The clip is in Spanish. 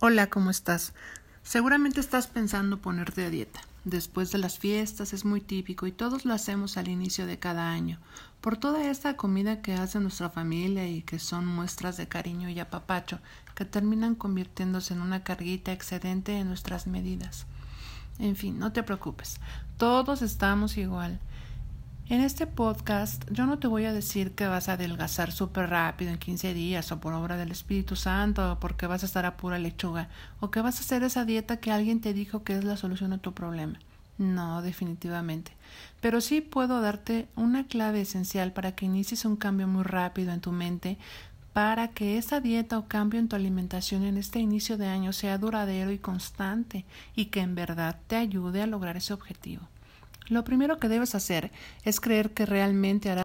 Hola, ¿cómo estás? Seguramente estás pensando ponerte a dieta. Después de las fiestas es muy típico y todos lo hacemos al inicio de cada año, por toda esta comida que hace nuestra familia y que son muestras de cariño y apapacho que terminan convirtiéndose en una carguita excedente en nuestras medidas. En fin, no te preocupes, todos estamos igual. En este podcast yo no te voy a decir que vas a adelgazar súper rápido en 15 días o por obra del Espíritu Santo o porque vas a estar a pura lechuga o que vas a hacer esa dieta que alguien te dijo que es la solución a tu problema. No, definitivamente. Pero sí puedo darte una clave esencial para que inicies un cambio muy rápido en tu mente para que esa dieta o cambio en tu alimentación en este inicio de año sea duradero y constante y que en verdad te ayude a lograr ese objetivo. Lo primero que debes hacer es creer que realmente harás